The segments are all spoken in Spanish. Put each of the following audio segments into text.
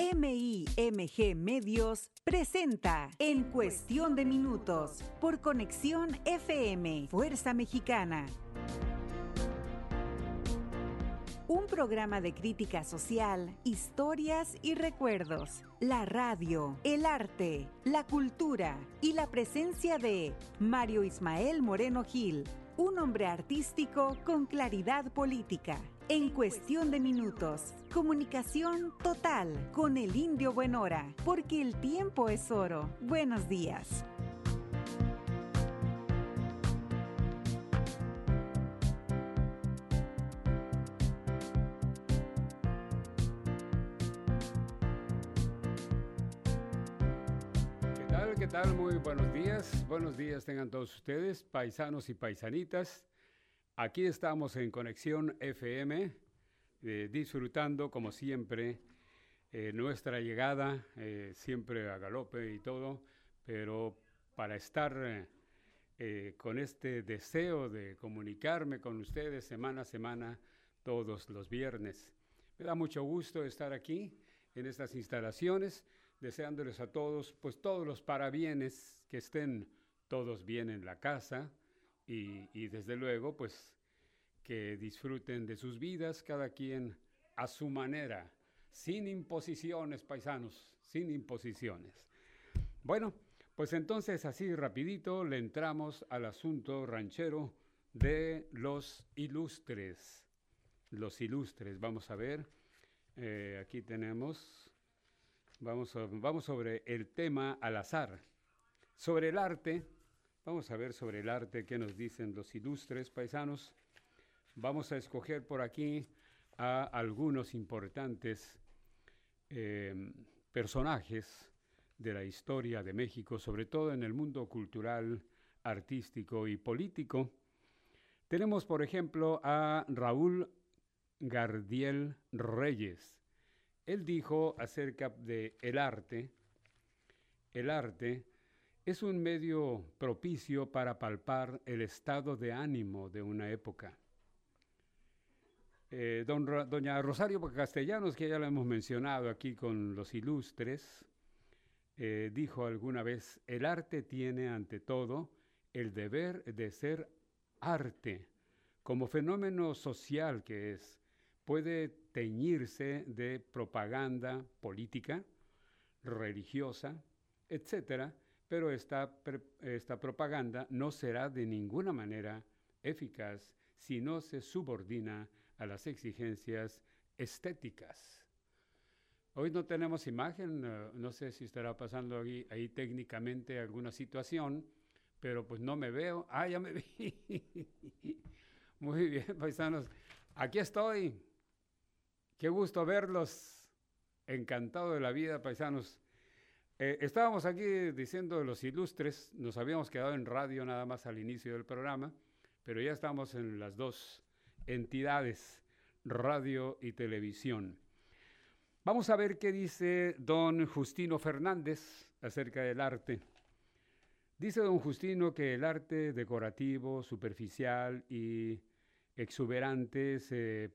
MIMG Medios presenta En Cuestión de Minutos por Conexión FM, Fuerza Mexicana. Un programa de crítica social, historias y recuerdos. La radio, el arte, la cultura y la presencia de Mario Ismael Moreno Gil, un hombre artístico con claridad política. En cuestión de minutos, comunicación total con el indio Buenora, porque el tiempo es oro. Buenos días. ¿Qué tal? Muy buenos días. Buenos días tengan todos ustedes, paisanos y paisanitas. Aquí estamos en Conexión FM, eh, disfrutando como siempre eh, nuestra llegada, eh, siempre a galope y todo, pero para estar con este deseo de comunicarme con ustedes semana a semana, todos los viernes. Me da mucho gusto estar aquí en estas instalaciones, deseándoles a todos, pues todos los parabienes, que estén todos bien en la casa y, desde luego, pues que disfruten de sus vidas, cada quien a su manera, sin imposiciones, paisanos, sin imposiciones. Bueno, pues entonces así rapidito le entramos al asunto ranchero de los ilustres. Los ilustres, vamos a ver, eh, aquí tenemos, vamos, vamos sobre el tema al azar. Sobre el arte, vamos a ver sobre el arte qué nos dicen los ilustres paisanos. Vamos a escoger por aquí a algunos importantes eh, personajes de la historia de México, sobre todo en el mundo cultural, artístico y político. Tenemos, por ejemplo, a Raúl Gardiel Reyes. Él dijo acerca de el arte, el arte es un medio propicio para palpar el estado de ánimo de una época. Eh, doña Rosario Castellanos, que ya la hemos mencionado aquí con los ilustres, eh, dijo alguna vez, el arte tiene ante todo el deber de ser arte, como fenómeno social que es, puede teñirse de propaganda política, religiosa, etcétera, pero esta, esta propaganda no será de ninguna manera eficaz si no se subordina a las exigencias estéticas. Hoy no tenemos imagen, eh, no sé si estará pasando ahí, ahí técnicamente alguna situación, pero pues no me veo. Ah, ya me vi. Muy bien, paisanos. Aquí estoy. Qué gusto verlos. Encantado de la vida, paisanos. Eh, estábamos aquí diciendo los ilustres, nos habíamos quedado en radio nada más al inicio del programa, pero ya estamos en las dos entidades, radio y televisión. Vamos a ver qué dice don Justino Fernández acerca del arte. Dice don Justino que el arte decorativo, superficial y exuberante se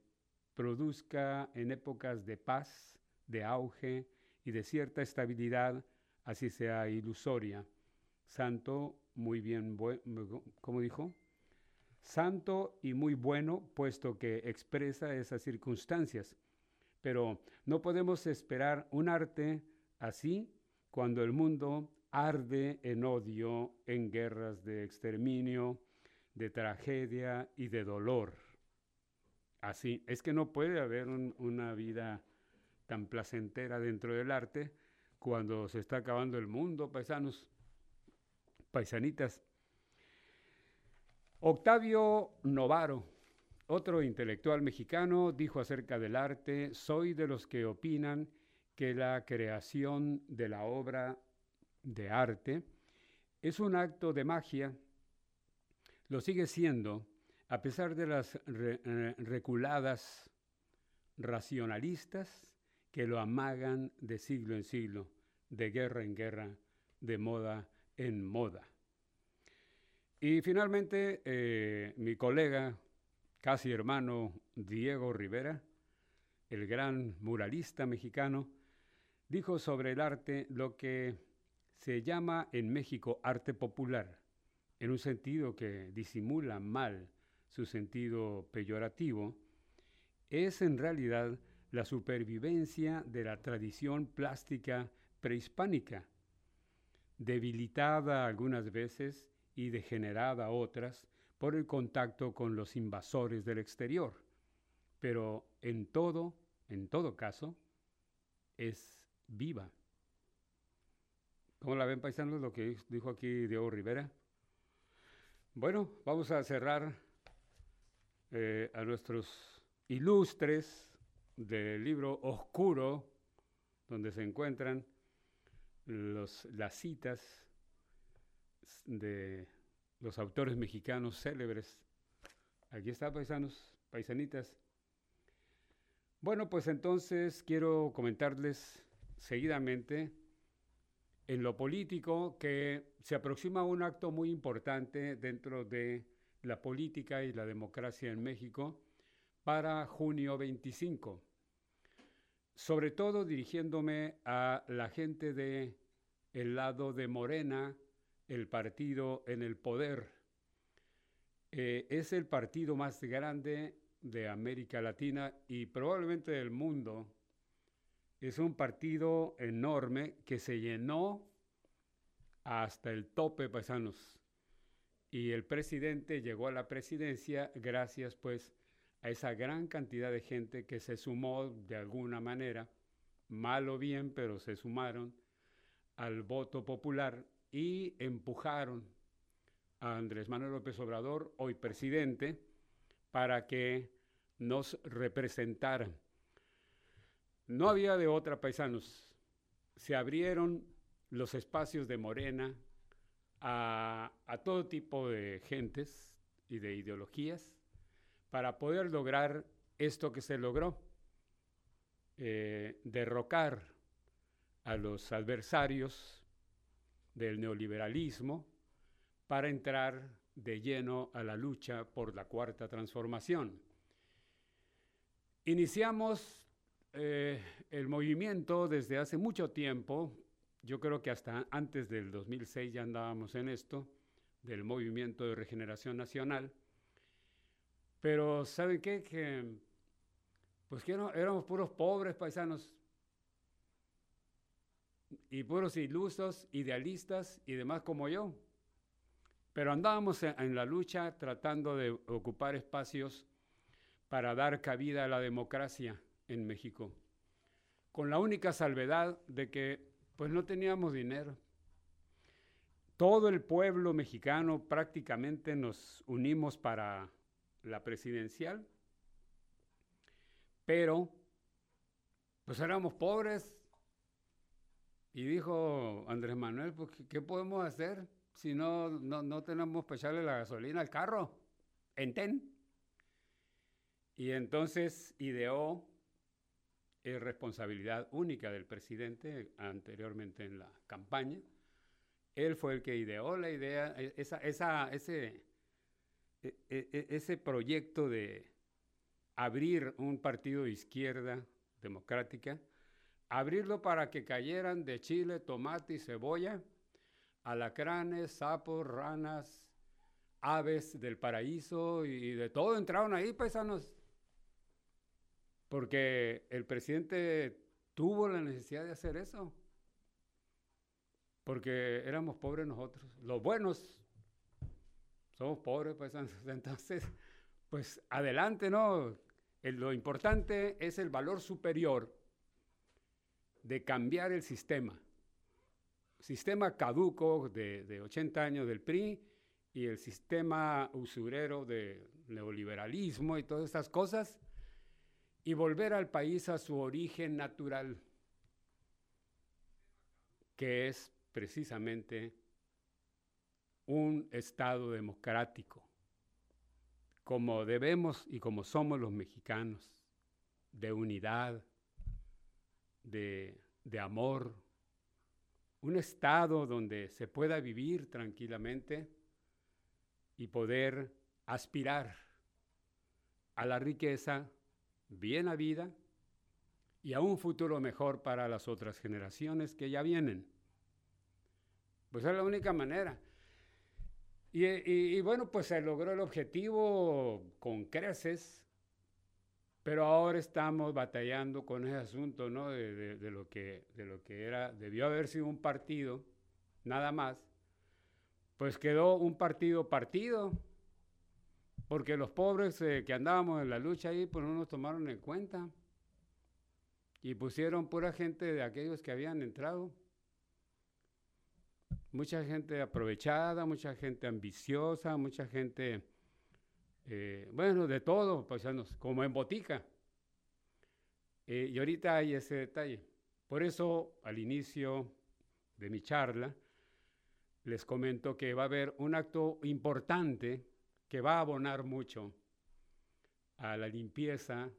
produzca en épocas de paz, de auge y de cierta estabilidad, así sea ilusoria. Santo, muy bien, ¿cómo dijo? Santo y muy bueno, puesto que expresa esas circunstancias. Pero no podemos esperar un arte así cuando el mundo arde en odio, en guerras de exterminio, de tragedia y de dolor. Así, es que no puede haber un- una vida tan placentera dentro del arte cuando se está acabando el mundo, paisanos, paisanitas. Octavio Novaro, otro intelectual mexicano, dijo acerca del arte, soy de los que opinan que la creación de la obra de arte es un acto de magia, lo sigue siendo, a pesar de las eh, reculadas racionalistas que lo amagan de siglo en siglo, de guerra en guerra, de moda en moda. Y finalmente, eh, mi colega, casi hermano Diego Rivera, el gran muralista mexicano, dijo sobre el arte lo que se llama en México arte popular, en un sentido que disimula mal su sentido peyorativo, es en realidad la supervivencia de la tradición plástica prehispánica, debilitada algunas veces y degenerada otras por el contacto con los invasores del exterior, pero en todo, en todo caso, es viva. ¿Cómo la ven, paisanos, lo que dijo aquí Diego Rivera? Bueno, vamos a cerrar eh, a nuestros ilustres del libro oscuro, donde se encuentran los, las citas de los autores mexicanos célebres. Aquí está, paisanos, paisanitas. Bueno, pues entonces quiero comentarles seguidamente en lo político que se aproxima un acto muy importante dentro de la política y la democracia en México para junio 25. Sobre todo dirigiéndome a la gente de el lado de Morena, el partido en el poder. Eh, es el partido más grande de América Latina y probablemente del mundo es un partido enorme que se llenó hasta el tope, paisanos. Y el presidente llegó a la presidencia gracias pues a esa gran cantidad de gente que se sumó de alguna manera, mal o bien, pero se sumaron al voto popular y empujaron a Andrés Manuel López Obrador, hoy presidente, para que nos representara no había de otra, paisanos. Se abrieron los espacios de Morena a, todo tipo de gentes y de ideologías para poder lograr esto que se logró, eh, derrocar a los adversarios del neoliberalismo para entrar de lleno a la lucha por la cuarta transformación. Iniciamos eh, el movimiento desde hace mucho tiempo, yo creo que hasta antes del 2006 ya andábamos en esto, del movimiento de regeneración nacional, pero ¿saben qué? Pues que éramos puros pobres paisanos y puros ilusos, idealistas y demás como yo. Pero andábamos en la lucha tratando de ocupar espacios para dar cabida a la democracia en México, con la única salvedad de que pues no teníamos dinero. Todo el pueblo mexicano prácticamente nos unimos para la presidencial, pero pues éramos pobres. Y dijo Andrés Manuel, pues ¿qué podemos hacer si no, no, no tenemos para echarle la gasolina al carro? Enten. Y entonces ideó es responsabilidad única del presidente anteriormente en la campaña. Él fue el que ideó la idea, e, esa, esa, ese, e, e, ese proyecto de abrir un partido de izquierda democrática, abrirlo para que cayeran de chile, tomate y cebolla, alacranes, sapos, ranas, aves del paraíso y de todo entraron ahí, paisanos porque el presidente tuvo la necesidad de hacer eso. Porque éramos pobres nosotros. Los buenos somos pobres, pues entonces, pues adelante, ¿no? lo importante es el valor superior de cambiar el sistema. Sistema caduco de, de 80 años del PRI y el sistema usurero de neoliberalismo y todas estas cosas y volver al país a su origen natural, que es precisamente un Estado democrático, como debemos y como somos los mexicanos, de unidad, de, de amor, un Estado donde se pueda vivir tranquilamente y poder aspirar a la riqueza bien vida y a un futuro mejor para las otras generaciones que ya vienen. Pues es la única manera. Y, bueno, pues se logró el objetivo con creces, pero ahora estamos batallando con ese asunto, ¿no? De, lo, que, de lo que era, debió haber sido un partido, nada más, pues quedó un partido partido, porque los pobres eh, que andábamos en la lucha ahí, pues no nos tomaron en cuenta. Y pusieron pura gente de aquellos que habían entrado. Mucha gente aprovechada, mucha gente ambiciosa, mucha gente, eh, bueno, de todo, pues, como en botica. Eh, y ahorita hay ese detalle. Por eso, al inicio de mi charla, les comento que va a haber un acto importante que va a abonar mucho a la limpieza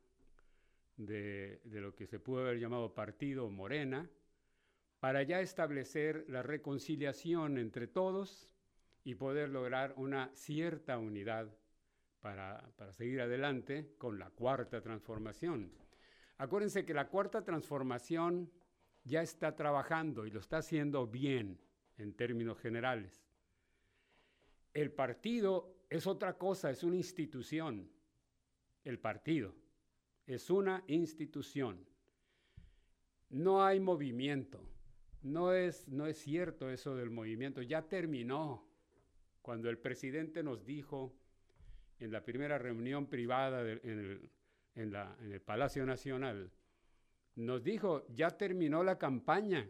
de, lo que se pudo haber llamado partido Morena, para ya establecer la reconciliación entre todos y poder lograr una cierta unidad para, para, seguir adelante con la cuarta transformación. Acuérdense que la cuarta transformación ya está trabajando y lo está haciendo bien en términos generales. El partido es otra cosa, es una institución. El partido es una institución. No hay movimiento. No es, no es cierto eso del movimiento. Ya terminó. Cuando el presidente nos dijo en la primera reunión privada en, en el Palacio Nacional, nos dijo, ya terminó la campaña.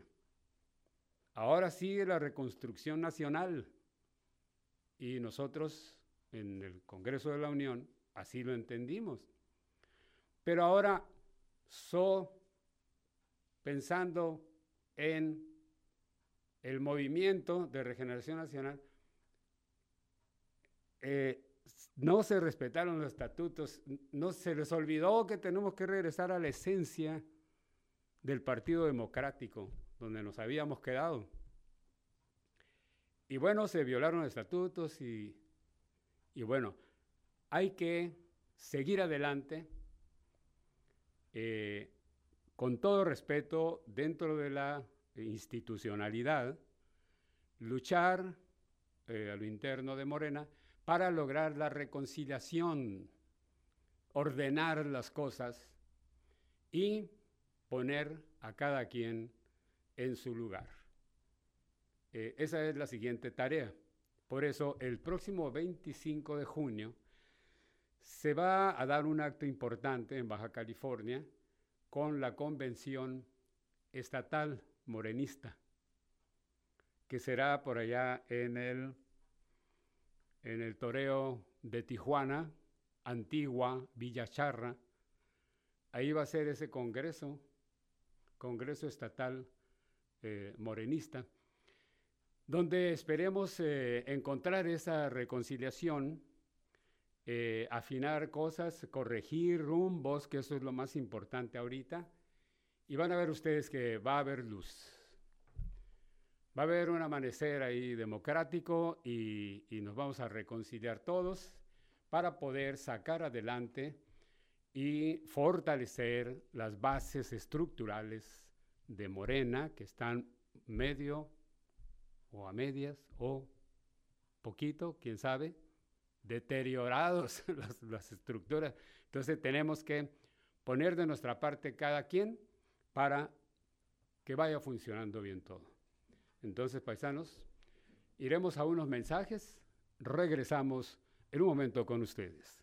Ahora sigue la reconstrucción nacional. Y nosotros en el Congreso de la Unión así lo entendimos. Pero ahora, so, pensando en el movimiento de regeneración nacional, eh, no se respetaron los estatutos, no se les olvidó que tenemos que regresar a la esencia del Partido Democrático, donde nos habíamos quedado. Y bueno, se violaron los estatutos y, y bueno, hay que seguir adelante eh, con todo respeto dentro de la institucionalidad, luchar eh, a lo interno de Morena para lograr la reconciliación, ordenar las cosas y poner a cada quien en su lugar. Eh, esa es la siguiente tarea. Por eso, el próximo 25 de junio se va a dar un acto importante en Baja California con la convención estatal morenista, que será por allá en el, en el toreo de Tijuana, Antigua, Villa Charra. Ahí va a ser ese congreso, congreso estatal eh, morenista donde esperemos eh, encontrar esa reconciliación, eh, afinar cosas, corregir rumbos, que eso es lo más importante ahorita, y van a ver ustedes que va a haber luz. Va a haber un amanecer ahí democrático y, y nos vamos a reconciliar todos para poder sacar adelante y fortalecer las bases estructurales de Morena que están medio o a medias o poquito, quién sabe, deteriorados las, estructuras. Entonces tenemos que poner de nuestra parte cada quien para que vaya funcionando bien todo. Entonces, paisanos, iremos a unos mensajes, regresamos en un momento con ustedes.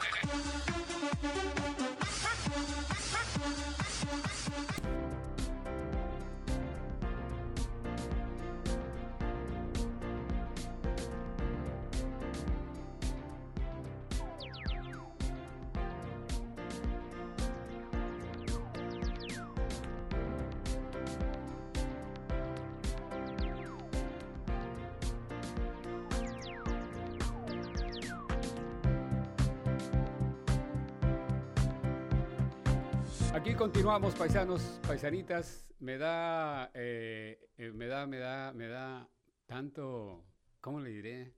Aquí continuamos, paisanos, paisanitas. Me da, eh, eh, me da, me da, me da tanto, ¿cómo le diré?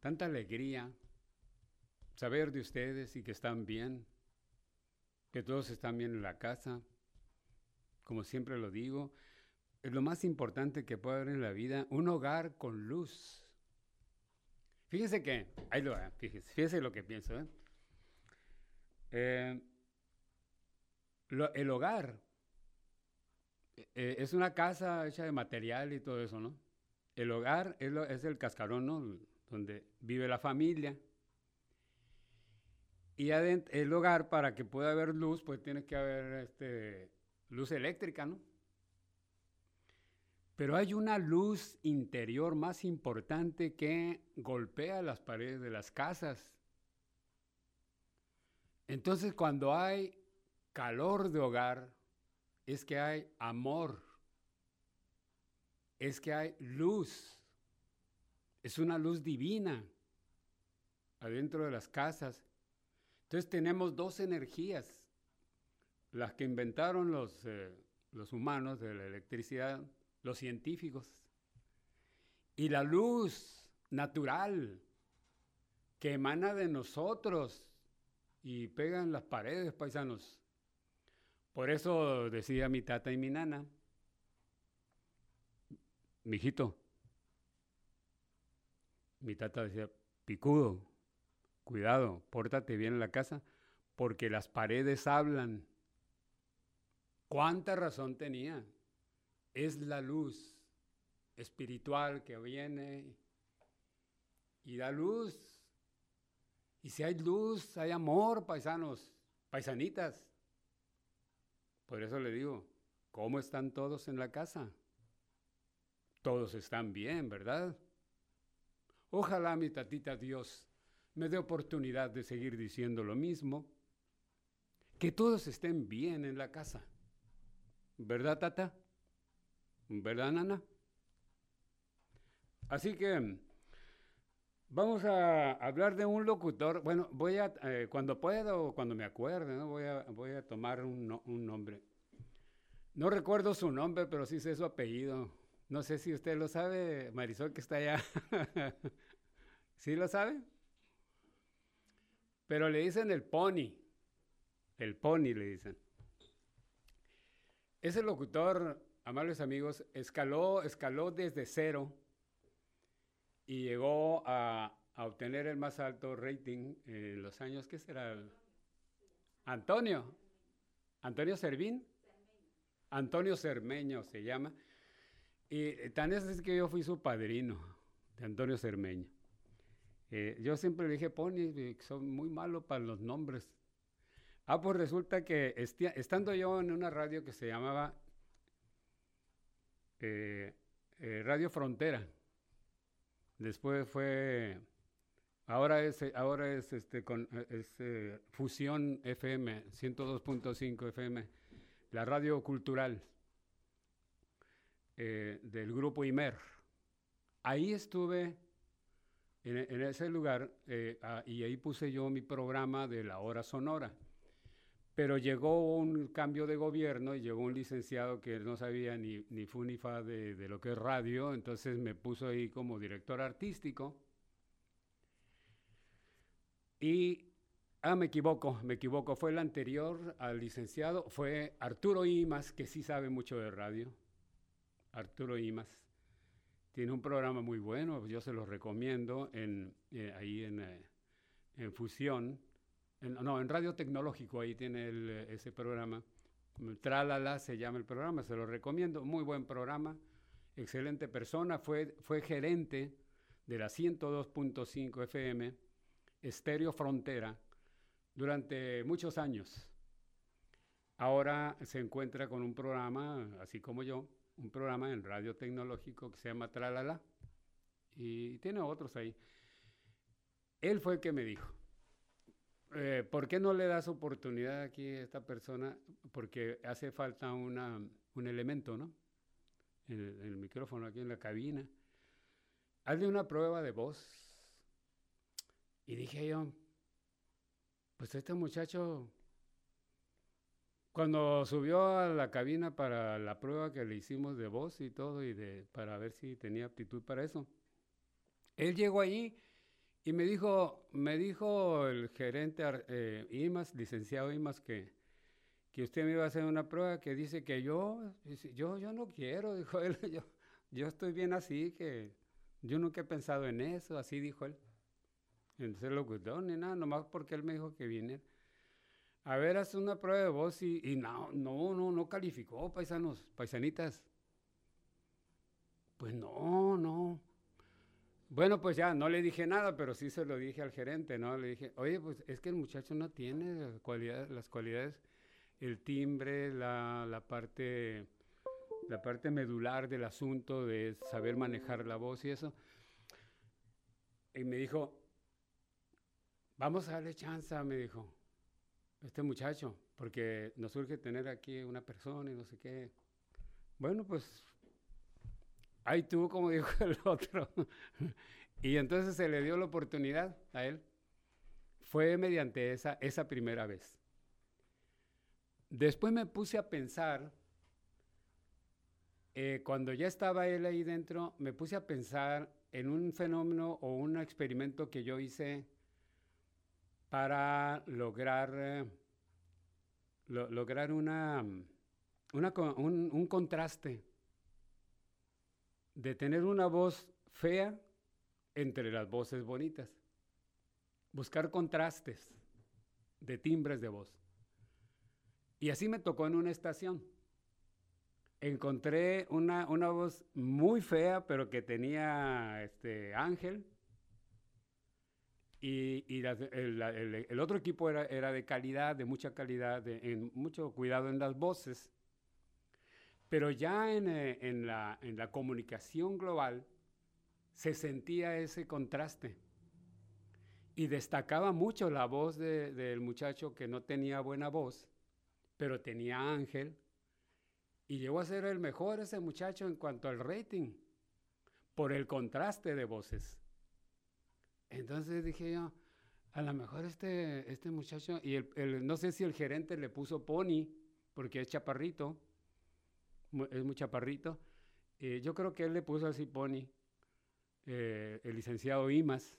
Tanta alegría saber de ustedes y que están bien, que todos están bien en la casa. Como siempre lo digo, es lo más importante que puede haber en la vida, un hogar con luz. Fíjese que, ahí lo va, fíjese, fíjese lo que pienso. ¿eh? eh el hogar eh, es una casa hecha de material y todo eso, ¿no? El hogar es, el cascarón, ¿no? Donde vive la familia. Y el hogar, para que pueda haber luz, pues tiene que haber este, luz eléctrica, ¿no? Pero hay una luz interior más importante que golpea las paredes de las casas. Entonces, cuando hay calor de hogar es que hay amor, es que hay luz, es una luz divina adentro de las casas. Entonces tenemos dos energías, las que inventaron los, eh, los humanos de la electricidad, los científicos, y la luz natural que emana de nosotros y pega en las paredes, paisanos. Por eso decía mi tata y mi nana, mijito, mi tata decía, picudo, cuidado, pórtate bien en la casa, porque las paredes hablan. ¿Cuánta razón tenía? Es la luz espiritual que viene y da luz. Y si hay luz, hay amor, paisanos, paisanitas. Por eso le digo, ¿cómo están todos en la casa? Todos están bien, ¿verdad? Ojalá mi tatita Dios me dé oportunidad de seguir diciendo lo mismo. Que todos estén bien en la casa. ¿Verdad, tata? ¿Verdad, nana? Así que Vamos a hablar de un locutor. Bueno, voy a, eh, cuando pueda o cuando me acuerde, ¿no? voy, a, voy a tomar un, un, nombre. No recuerdo su nombre, pero sí sé su apellido. No sé si usted lo sabe, Marisol, que está allá. ¿Sí lo sabe? Pero le dicen el pony. El pony le dicen. Ese locutor, amables amigos, escaló, escaló desde cero y llegó a, obtener el más alto rating en los años, ¿qué será? Antonio. Antonio Servín. Antonio Cermeño se llama. Y tan es que yo fui su padrino de Antonio Cermeño. Eh, yo siempre le dije, Pony, son muy malos para los nombres. Ah, pues resulta que estando yo en una radio que se llamaba eh, eh, Radio Frontera, Después fue, ahora es, ahora es, este, con, es, eh, Fusión FM, 102.5 FM, la radio cultural eh, del grupo IMER. Ahí estuve en, ese lugar eh, ah, y ahí puse yo mi programa de la hora sonora. Pero llegó un cambio de gobierno y llegó un licenciado que no sabía ni, ni fu ni fa de, de, lo que es radio, entonces me puso ahí como director artístico. Y, ah, me equivoco, me equivoco, fue el anterior al licenciado, fue Arturo Imas, que sí sabe mucho de radio. Arturo Imas. Tiene un programa muy bueno, yo se lo recomiendo en, eh, ahí en, eh, en Fusión no, en Radio Tecnológico, ahí tiene ese programa. Tralala se llama el programa, se lo recomiendo. Muy buen programa, excelente persona. Fue, fue gerente de la 102.5 FM, Estéreo Frontera, durante muchos años. Ahora se encuentra con un programa, así como yo, un programa en Radio Tecnológico que se llama Tralala. Y tiene otros ahí. Él fue el que me dijo, eh, ¿Por qué no le das oportunidad aquí a esta persona? Porque hace falta un elemento, ¿no? En el, micrófono aquí en la cabina. Hazle una prueba de voz. Y dije yo, pues este muchacho, Cuando subió a la cabina para la prueba que le hicimos de voz y todo, y para ver si tenía aptitud para eso, él llegó ahí y me dijo, me dijo el gerente eh, IMAS, licenciado IMAS, que, que usted me iba a hacer una prueba que dice que yo, yo, yo no quiero, dijo él, yo, yo estoy bien así, que yo nunca he pensado en eso, así dijo él. Entonces lo gustó, ni nada, nomás porque él me dijo que viniera. A ver, haz una prueba de voz y, y no, no, no, no calificó, paisanos, paisanitas. Pues no, no. Bueno, pues ya, no le dije nada, pero sí se lo dije al gerente, ¿no? Le dije, oye, pues es que el muchacho no tiene las cualidades, el timbre, la, la, parte, la parte medular del asunto de saber manejar la voz y eso. Y me dijo, vamos a darle chance, me dijo, este muchacho, porque nos urge tener aquí una persona y no sé qué. Bueno, pues ahí tú, como dijo el otro. y entonces se le dio la oportunidad a él. Fue mediante esa, esa primera vez. Después me puse a pensar, eh, cuando ya estaba él ahí dentro, me puse a pensar en un fenómeno o un experimento que yo hice para lograr, eh, lograr una, un contraste de tener una voz fea entre las voces bonitas. Buscar contrastes de timbres de voz. Y así me tocó en una estación. Encontré una, una voz muy fea, pero que tenía este ángel. Y, y el, otro equipo era, era, de calidad, de mucha calidad, de, en mucho cuidado en las voces. Pero ya en, eh, en, la, en la comunicación global se sentía ese contraste. Y destacaba mucho la voz del muchacho que no tenía buena voz, pero tenía ángel. Y llegó a ser el mejor ese muchacho en cuanto al rating, por el contraste de voces. Entonces dije yo, a lo mejor este, este muchacho, y el, no sé si el gerente le puso pony, porque es chaparrito, es muy chaparrito. Eh, yo creo que él le puso así Pony, eh, el licenciado Imas.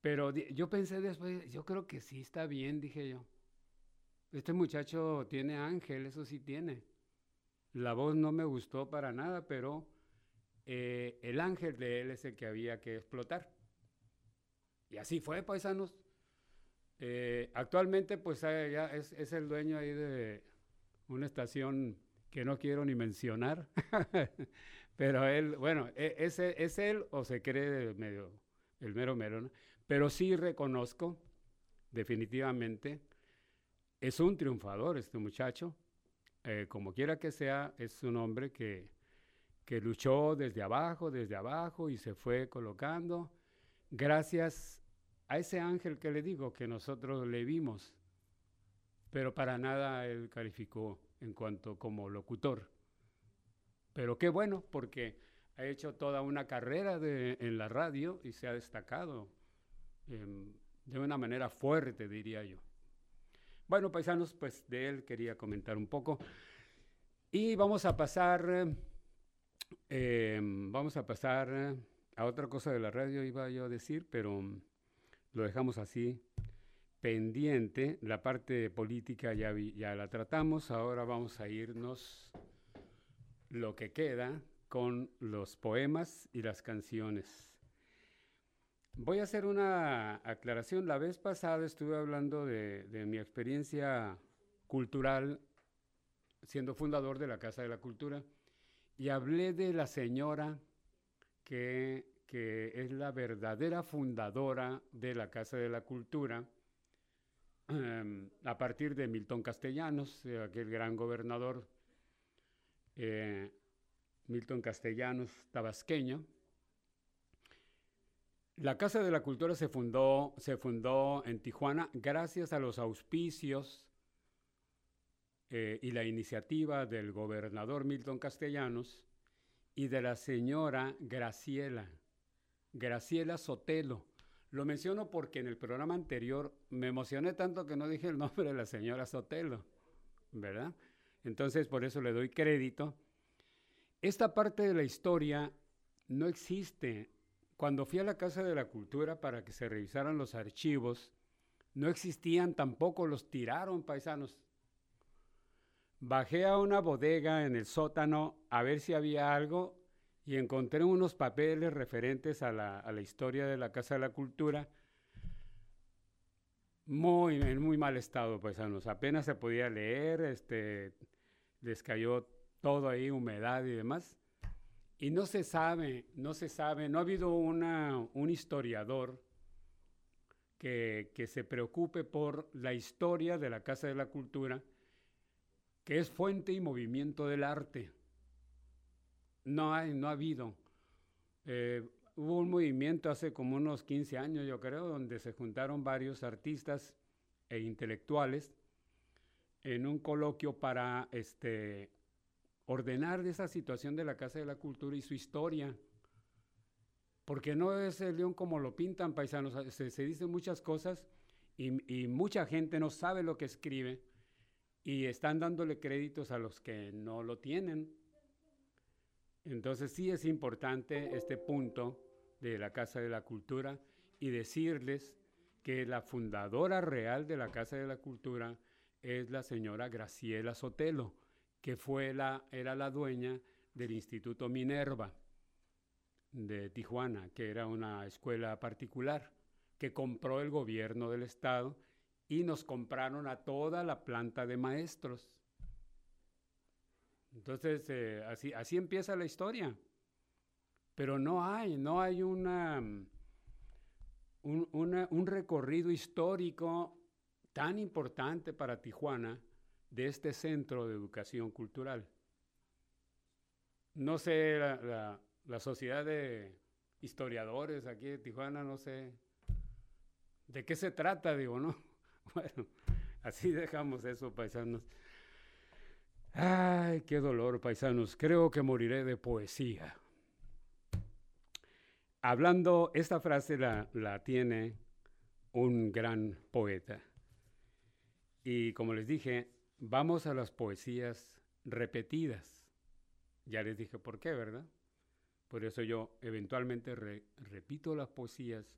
Pero yo pensé después, yo creo que sí está bien, dije yo. Este muchacho tiene ángel, eso sí tiene. La voz no me gustó para nada, pero eh, el ángel de él es el que había que explotar. Y así fue, paisanos. actualmente, pues ya es, es, el dueño ahí de una estación que no quiero ni mencionar, pero él, bueno, e, ¿es, es él o se cree medio, el mero mero, pero sí reconozco, definitivamente, es un triunfador este muchacho, eh, como quiera que sea, es un hombre que, que luchó desde abajo, desde abajo y se fue colocando, gracias a ese ángel que le digo que nosotros le vimos, pero para nada él calificó en cuanto como locutor. Pero qué bueno, porque ha hecho toda una carrera en la radio y se ha destacado em, de una manera fuerte, diría yo. Bueno, paisanos, pues de él quería comentar un poco. Y vamos a pasar, em, vamos a pasar a otra cosa de la radio, iba yo a decir, pero lo dejamos así pendiente. La parte política ya, ya la tratamos, ahora vamos a irnos lo que queda con los poemas y las canciones. Voy a hacer una aclaración. La vez pasada estuve hablando de, mi experiencia cultural siendo fundador de la Casa de la Cultura y hablé de la señora que, que es la verdadera fundadora de la Casa de la Cultura, Em, a partir de Milton Castellanos, aquel gran gobernador eh, Milton Castellanos tabasqueño. La Casa de la Cultura se fundó, se fundó en Tijuana gracias a los auspicios eh, y la iniciativa del gobernador Milton Castellanos y de la señora Graciela, Graciela Sotelo, lo menciono porque en el programa anterior me emocioné tanto que no dije el nombre de la señora Sotelo. ¿verdad? Entonces, por eso le doy crédito. Esta parte de la historia no existe. Cuando fui a la Casa de la Cultura para que se revisaran los archivos, no existían tampoco, los tiraron paisanos. Bajé a una bodega en el sótano a ver si había algo y encontré unos papeles referentes a la, a la historia de la Casa de la Cultura muy, en muy mal estado, paisanos. Apenas se podía leer, este, les cayó todo ahí, humedad y demás. Y no se sabe, no se sabe, no ha habido una, un historiador que, que se preocupe por la historia de la Casa de la Cultura, que es fuente y movimiento del arte. No hay, no ha habido. Eh, hubo un movimiento hace como unos 15 años, yo creo, donde se juntaron varios artistas e intelectuales en un coloquio para este, ordenar esa situación de la Casa de la Cultura y su historia. Porque no es el león como lo pintan paisanos, se, se dicen muchas cosas y, y mucha gente no sabe lo que escribe y están dándole créditos a los que no lo tienen. Entonces sí es importante este punto de la Casa de la Cultura y decirles que la fundadora real de la Casa de la Cultura es la señora Graciela Sotelo, que fue la, era la dueña del Instituto Minerva de Tijuana, que era una escuela particular que compró el gobierno del estado y nos compraron a toda la planta de maestros. Entonces, eh, así, así empieza la historia. Pero no hay, no hay una, un, un recorrido histórico tan importante para Tijuana de este centro de educación cultural. No sé, la, la, sociedad de historiadores aquí de Tijuana, no sé de qué se trata, digo, ¿no? Bueno, así dejamos eso, paisanos. Ay, qué dolor, paisanos. Creo que moriré de poesía. Hablando, esta frase la, la tiene un gran poeta. Y como les dije, vamos a las poesías repetidas. Ya les dije por qué, ¿verdad? Por eso yo eventualmente repito las poesías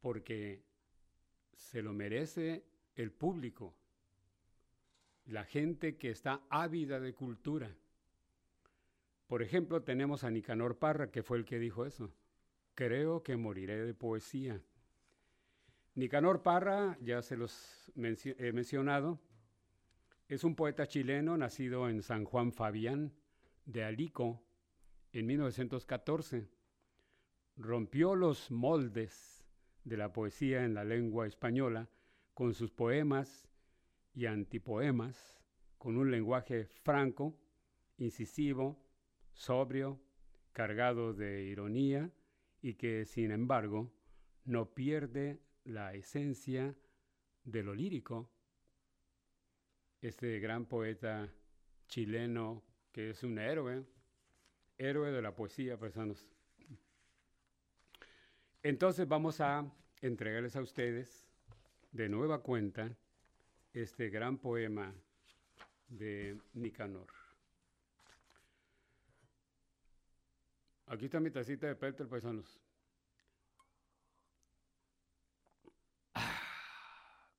porque se lo merece el público, la gente que está ávida de cultura. Por ejemplo, tenemos a Nicanor Parra, que fue el que dijo eso. Creo que moriré de poesía. Nicanor Parra, ya se los he mencionado, es un poeta chileno nacido en San Juan Fabián de Alico en 1914. Rompió los moldes de la poesía en la lengua española con sus poemas y antipoemas, con un lenguaje franco, incisivo, sobrio, cargado de ironía y que, sin embargo, no pierde la esencia de lo lírico. Este gran poeta chileno que es un héroe, héroe de la poesía, personas. Entonces vamos a entregarles a ustedes de nueva cuenta este gran poema de Nicanor. Aquí está mi tacita de Pelter, paisanos.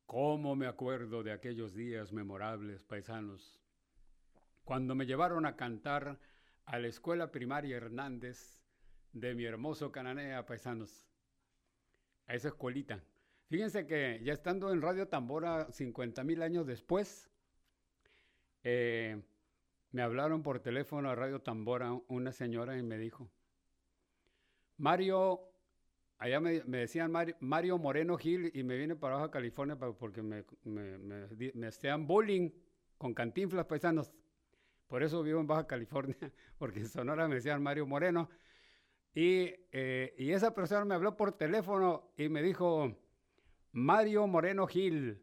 ¿Cómo me acuerdo de aquellos días memorables, paisanos? Cuando me llevaron a cantar a la escuela primaria Hernández de mi hermoso Cananea, paisanos. A esa escuelita. Fíjense que ya estando en Radio Tambora 50 mil años después, eh, me hablaron por teléfono a Radio Tambora una señora y me dijo, Mario, allá me, decían Mario, Moreno Gil y me vine para Baja California porque me, me, me, hacían bullying con cantinflas paisanos. Por eso vivo en Baja California, porque en Sonora me decían Mario Moreno. Y, eh, y esa persona me habló por teléfono y me dijo, Mario Moreno Gil,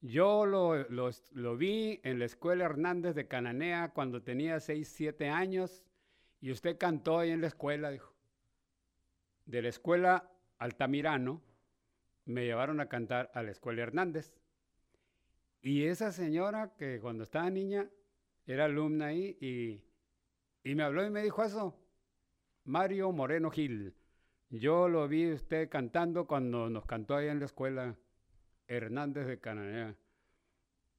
yo lo, lo, vi en la escuela Hernández de Cananea cuando tenía 6, 7 años y usted cantó ahí en la escuela, dijo de la escuela Altamirano me llevaron a cantar a la escuela Hernández. Y esa señora que cuando estaba niña era alumna ahí y me habló y me dijo eso, Mario Moreno Gil. Yo lo vi usted cantando cuando nos cantó ahí en la escuela Hernández de Cananea.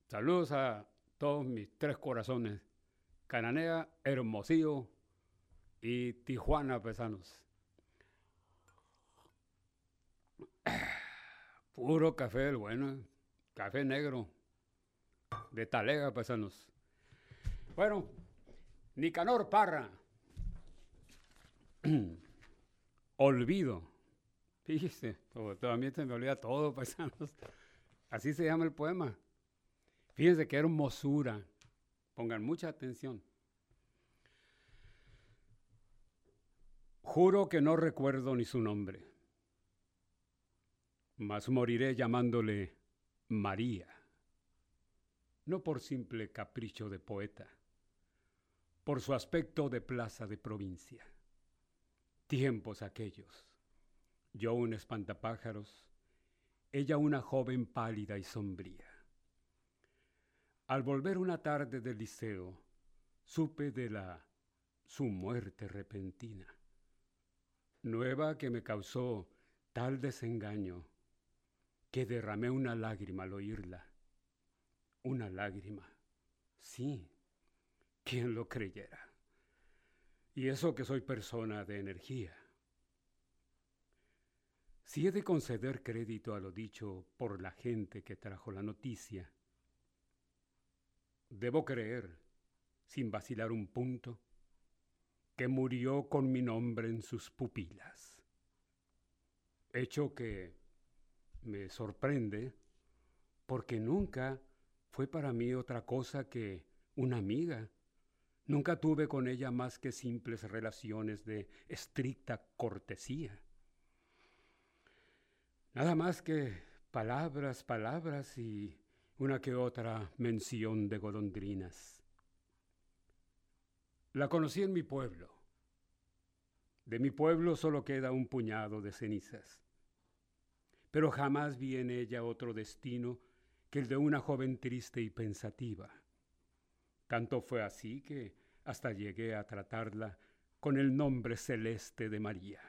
Saludos a todos mis tres corazones. Cananea, Hermosillo y Tijuana, pesanos. Puro café bueno, café negro, de talega, pesanos. Bueno, Nicanor Parra. Olvido. Fíjese, todavía se me olvida todo, paisanos. Así se llama el poema. Fíjense qué hermosura. Pongan mucha atención. Juro que no recuerdo ni su nombre, mas moriré llamándole María, no por simple capricho de poeta, por su aspecto de plaza de provincia. Tiempos aquellos, yo un espantapájaros, ella una joven pálida y sombría. Al volver una tarde del liceo, supe de la su muerte repentina, nueva que me causó tal desengaño que derramé una lágrima al oírla. Una lágrima, sí, quien lo creyera. Y eso que soy persona de energía. Si he de conceder crédito a lo dicho por la gente que trajo la noticia, Debo creer, sin vacilar un punto, que murió con mi nombre en sus pupilas. Hecho que me sorprende porque nunca fue para mí otra cosa que una amiga. Nunca tuve con ella más que simples relaciones de estricta cortesía. Nada más que palabras, palabras y una que otra mención de golondrinas. La conocí en mi pueblo. De mi pueblo solo queda un puñado de cenizas. Pero jamás vi en ella otro destino que el de una joven triste y pensativa. Tanto fue así que hasta llegué a tratarla con el nombre celeste de María.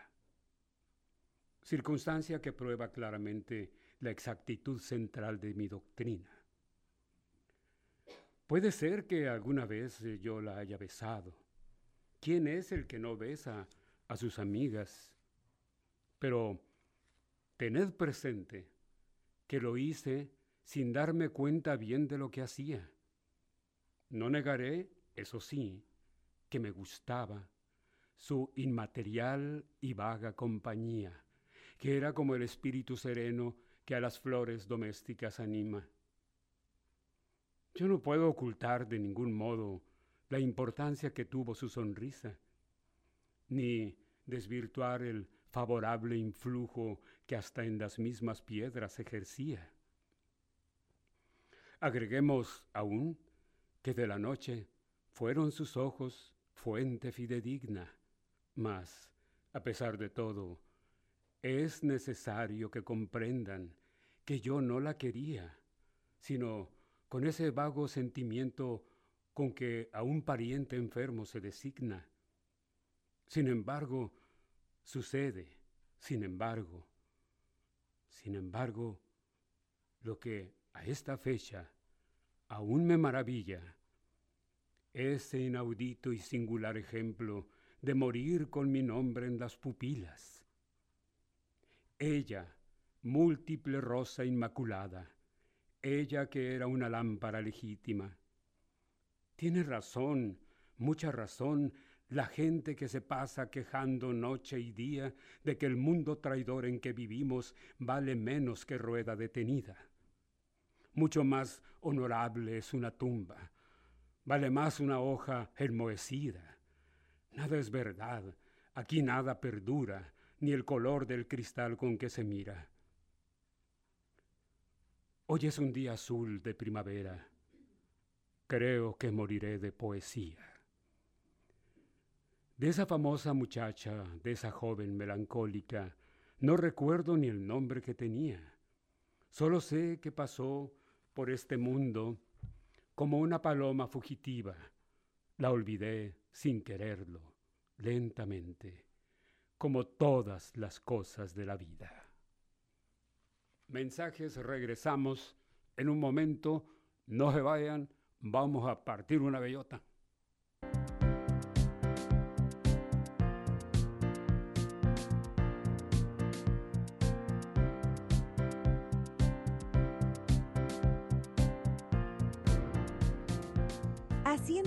Circunstancia que prueba claramente la exactitud central de mi doctrina. Puede ser que alguna vez eh, yo la haya besado. ¿Quién es el que no besa a sus amigas? Pero tened presente que lo hice sin darme cuenta bien de lo que hacía. No negaré, eso sí, que me gustaba su inmaterial y vaga compañía, que era como el espíritu sereno que a las flores domésticas anima. Yo no puedo ocultar de ningún modo la importancia que tuvo su sonrisa, ni desvirtuar el favorable influjo que hasta en las mismas piedras ejercía. Agreguemos aún que de la noche fueron sus ojos fuente fidedigna, mas, a pesar de todo, es necesario que comprendan que yo no la quería, sino con ese vago sentimiento con que a un pariente enfermo se designa. Sin embargo, sucede, sin embargo, sin embargo, lo que a esta fecha aún me maravilla, ese inaudito y singular ejemplo de morir con mi nombre en las pupilas. Ella, múltiple rosa inmaculada, ella que era una lámpara legítima. Tiene razón, mucha razón, la gente que se pasa quejando noche y día de que el mundo traidor en que vivimos vale menos que rueda detenida. Mucho más honorable es una tumba, vale más una hoja enmohecida. Nada es verdad, aquí nada perdura, ni el color del cristal con que se mira. Hoy es un día azul de primavera. Creo que moriré de poesía. De esa famosa muchacha, de esa joven melancólica, no recuerdo ni el nombre que tenía. Solo sé que pasó por este mundo como una paloma fugitiva. La olvidé sin quererlo, lentamente, como todas las cosas de la vida. Mensajes, regresamos en un momento, no se vayan, vamos a partir una bellota.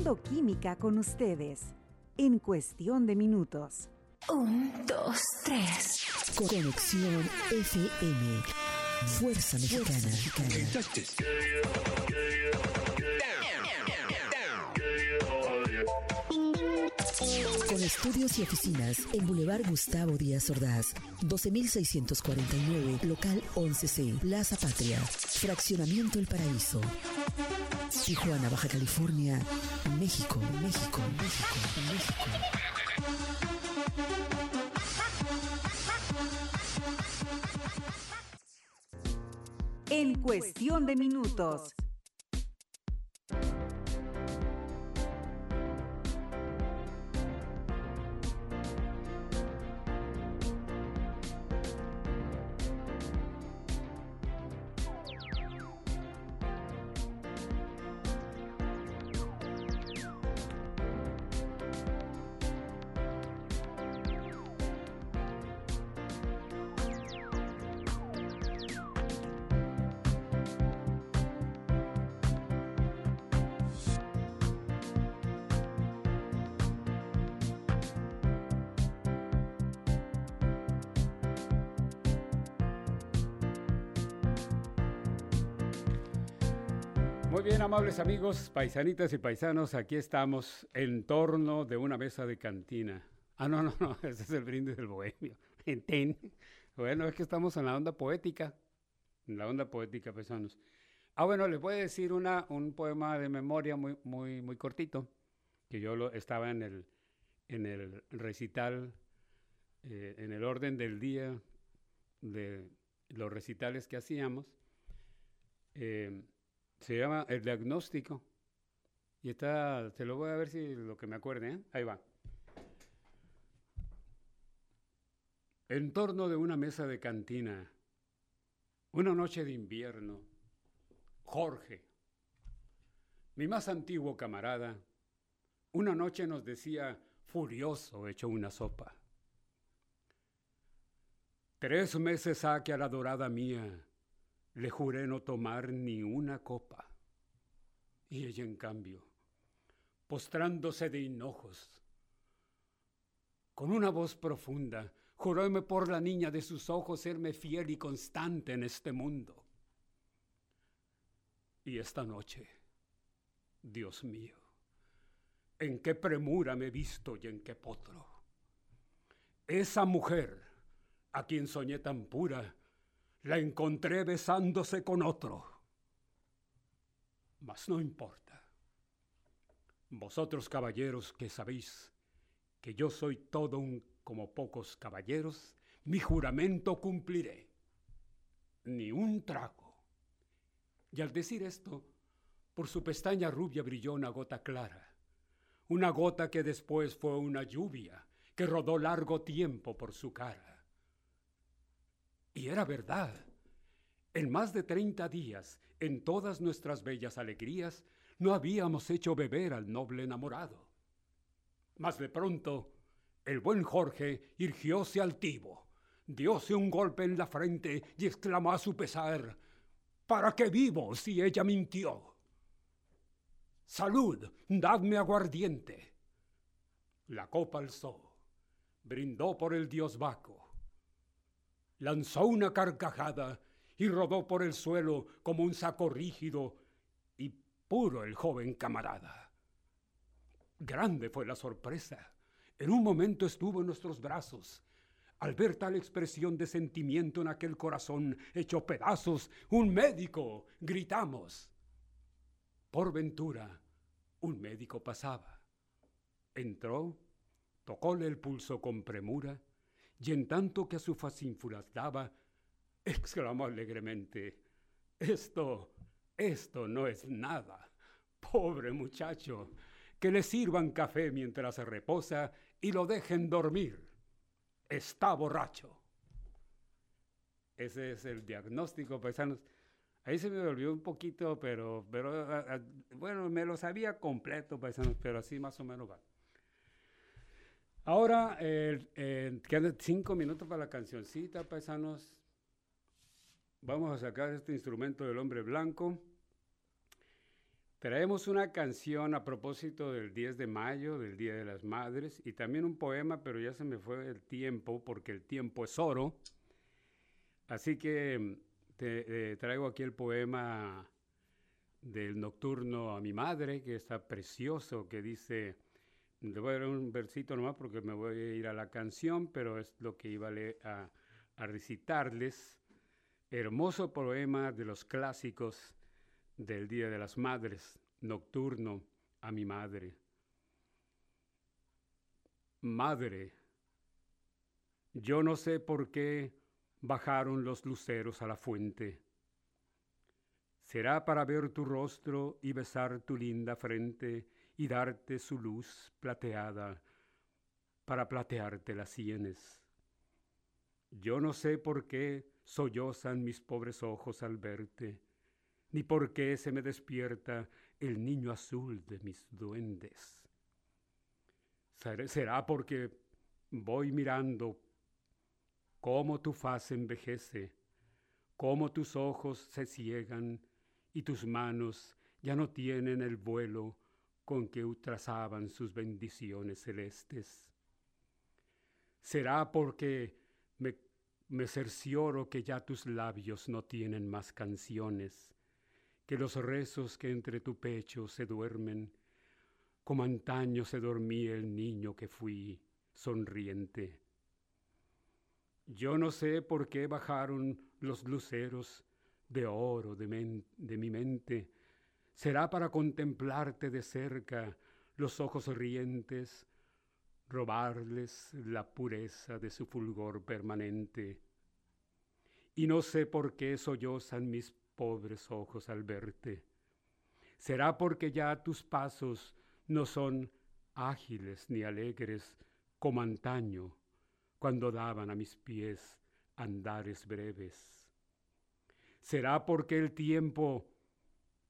Haciendo química con ustedes en cuestión de minutos. Un, dos, tres. Conexión FM. Fuerza Mexicana. Con estudios y oficinas en Boulevard Gustavo Díaz Ordaz, 12649, local 11C, Plaza Patria, Fraccionamiento El Paraíso. Tijuana, Baja California, México, México, México, México. En cuestión de minutos. Amables amigos, paisanitas y paisanos, aquí estamos en torno de una mesa de cantina. Ah, no, no, no, ese es el brindis del bohemio. Bueno, es que estamos en la onda poética, en la onda poética, paisanos. Ah, bueno, les voy a decir una, un poema de memoria muy, muy, muy cortito, que yo lo, estaba en el, en el recital, eh, en el orden del día de los recitales que hacíamos. Eh, se llama El Diagnóstico. Y está, se lo voy a ver si lo que me acuerde, ¿eh? Ahí va. En torno de una mesa de cantina, una noche de invierno, Jorge, mi más antiguo camarada, una noche nos decía, furioso, hecho una sopa. Tres meses ha que a la dorada mía le juré no tomar ni una copa. Y ella, en cambio, postrándose de hinojos, con una voz profunda, juróme por la niña de sus ojos serme fiel y constante en este mundo. Y esta noche, Dios mío, en qué premura me he visto y en qué potro. Esa mujer, a quien soñé tan pura, la encontré besándose con otro. Mas no importa. Vosotros caballeros que sabéis que yo soy todo un como pocos caballeros, mi juramento cumpliré. Ni un trago. Y al decir esto, por su pestaña rubia brilló una gota clara, una gota que después fue una lluvia que rodó largo tiempo por su cara. Y era verdad. En más de treinta días, en todas nuestras bellas alegrías, no habíamos hecho beber al noble enamorado. Mas de pronto, el buen Jorge irgióse altivo, dióse un golpe en la frente y exclamó a su pesar, ¿Para qué vivo si ella mintió? Salud, dadme aguardiente. La copa alzó, brindó por el dios Baco, lanzó una carcajada y rodó por el suelo como un saco rígido y puro el joven camarada. Grande fue la sorpresa. En un momento estuvo en nuestros brazos. Al ver tal expresión de sentimiento en aquel corazón hecho pedazos, un médico, gritamos. Por ventura, un médico pasaba. Entró, tocóle el pulso con premura, y en tanto que a su faz daba, exclamó alegremente, esto Esto no es nada. Pobre muchacho, que le sirvan café mientras se reposa y lo dejen dormir. Está borracho. Ese es el diagnóstico, paisanos. Ahí se me olvidó un poquito, pero, pero ah, ah, bueno, me lo sabía completo, paisanos, pero así más o menos va. Ahora, eh, quedan cinco minutos para la cancioncita, paisanos. Vamos a sacar este instrumento del hombre blanco. Traemos una canción a propósito del 10 de mayo, del Día de las Madres, y también un poema, pero ya se me fue el tiempo, porque el tiempo es oro. Así que te eh, traigo aquí el poema del nocturno a mi madre, que está precioso, que dice, le voy a dar un versito nomás porque me voy a ir a la canción, pero es lo que iba a, a recitarles. Hermoso poema de los clásicos del Día de las Madres, nocturno a mi madre. Madre, yo no sé por qué bajaron los luceros a la fuente. Será para ver tu rostro y besar tu linda frente y darte su luz plateada para platearte las sienes. Yo no sé por qué sollozan mis pobres ojos al verte ni por qué se me despierta el niño azul de mis duendes. Será porque voy mirando cómo tu faz envejece, cómo tus ojos se ciegan y tus manos ya no tienen el vuelo con que trazaban sus bendiciones celestes. Será porque me, me cercioro que ya tus labios no tienen más canciones, que los rezos que entre tu pecho se duermen, como antaño se dormía el niño que fui, sonriente. Yo no sé por qué bajaron los luceros de oro de, de mi mente. Será para contemplarte de cerca los ojos rientes, robarles la pureza de su fulgor permanente. Y no sé por qué sollozan mis pobres ojos al verte. Será porque ya tus pasos no son ágiles ni alegres como antaño, cuando daban a mis pies andares breves. Será porque el tiempo,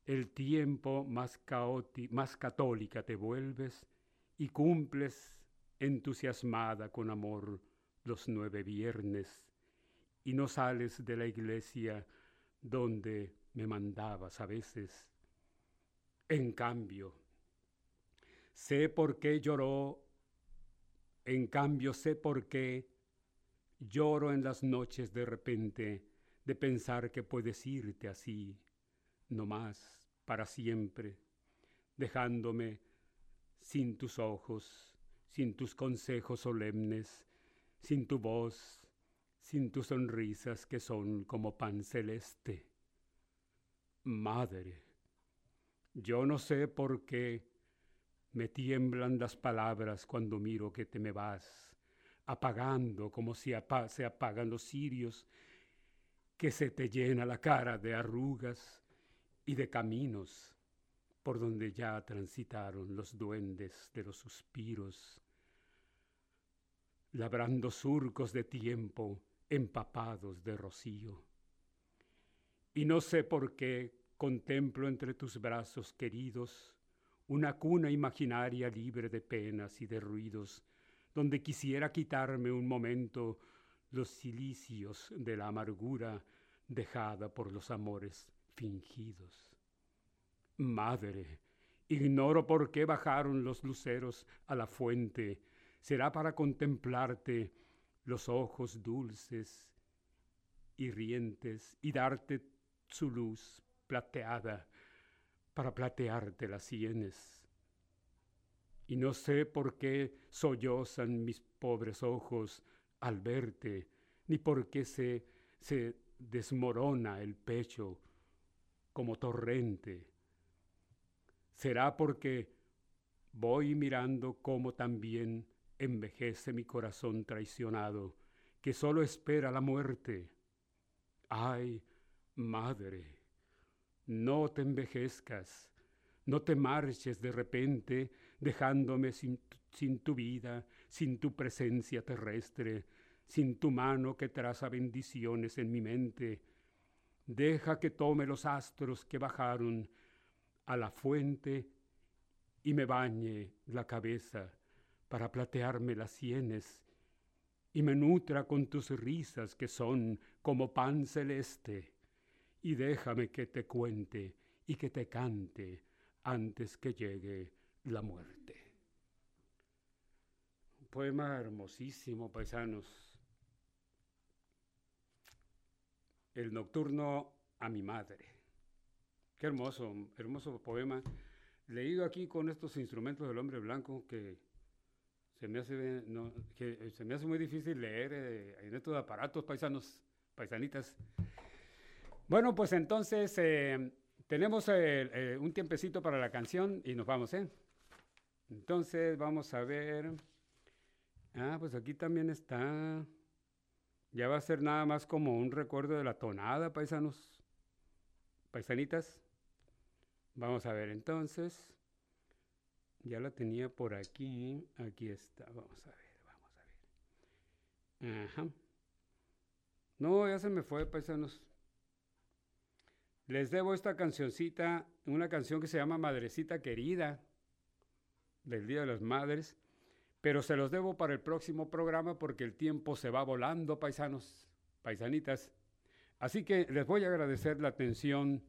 el tiempo más, más católica te vuelves y cumples entusiasmada con amor los nueve viernes y no sales de la iglesia donde me mandabas a veces. En cambio, sé por qué lloró, en cambio sé por qué lloro en las noches de repente de pensar que puedes irte así, no más, para siempre, dejándome sin tus ojos, sin tus consejos solemnes, sin tu voz, sin tus sonrisas que son como pan celeste. Madre, yo no sé por qué me tiemblan las palabras cuando miro que te me vas, apagando como si se apagan los cirios, que se te llena la cara de arrugas y de caminos por donde ya transitaron los duendes de los suspiros, labrando surcos de tiempo empapados de rocío. Y no sé por qué contemplo entre tus brazos queridos una cuna imaginaria libre de penas y de ruidos, donde quisiera quitarme un momento los cilicios de la amargura dejada por los amores fingidos. Madre, ignoro por qué bajaron los luceros a la fuente, será para contemplarte los ojos dulces y rientes y darte su luz plateada para platearte las sienes. Y no sé por qué sollozan mis pobres ojos al verte, ni por qué se, se desmorona el pecho como torrente. Será porque voy mirando cómo también envejece mi corazón traicionado, que solo espera la muerte. Ay, madre, no te envejezcas, no te marches de repente dejándome sin, sin, tu vida, sin tu presencia terrestre, sin tu mano que traza bendiciones en mi mente. Deja que tome los astros que bajaron a la fuente y me bañe la cabeza para platearme las sienes y me nutra con tus risas que son como pan celeste y déjame que te cuente y que te cante antes que llegue la muerte. Poema hermosísimo, paisanos. El nocturno a mi madre. Qué hermoso, hermoso poema. Leído aquí con estos instrumentos del hombre blanco que se me hace, que se me hace muy difícil leer eh, en estos aparatos paisanos, paisanitas. Bueno, pues entonces eh, tenemos eh, eh, un tiempecito para la canción y nos vamos, ¿eh? Entonces vamos a ver. Ah, pues aquí también está. Ya va a ser nada más como un recuerdo de la tonada, paisanos. Paisanitas. Vamos a ver entonces. Ya la tenía por aquí. Aquí está. Vamos a ver, vamos a ver. Ajá. No, ya se me fue, paisanos. Les debo esta cancioncita, una canción que se llama Madrecita Querida, del Día de las Madres, pero se los debo para el próximo programa porque el tiempo se va volando, paisanos, paisanitas. Así que les voy a agradecer la atención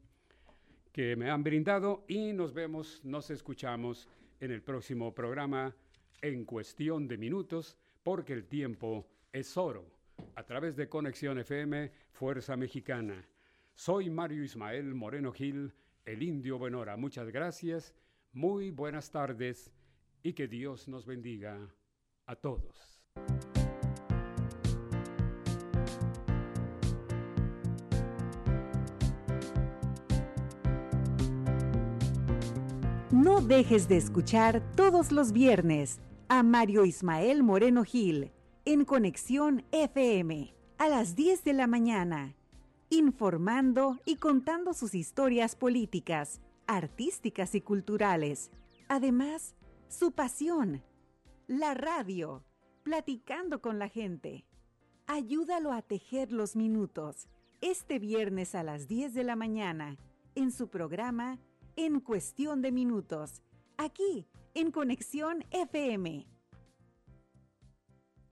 que me han brindado y nos vemos, nos escuchamos en el próximo programa en cuestión de minutos porque el tiempo es oro a través de Conexión FM Fuerza Mexicana. Soy Mario Ismael Moreno Gil, el indio Benora. Muchas gracias, muy buenas tardes y que Dios nos bendiga a todos. No dejes de escuchar todos los viernes a Mario Ismael Moreno Gil en Conexión FM a las 10 de la mañana informando y contando sus historias políticas, artísticas y culturales. Además, su pasión, la radio, platicando con la gente. Ayúdalo a tejer los minutos este viernes a las 10 de la mañana en su programa En Cuestión de Minutos, aquí en Conexión FM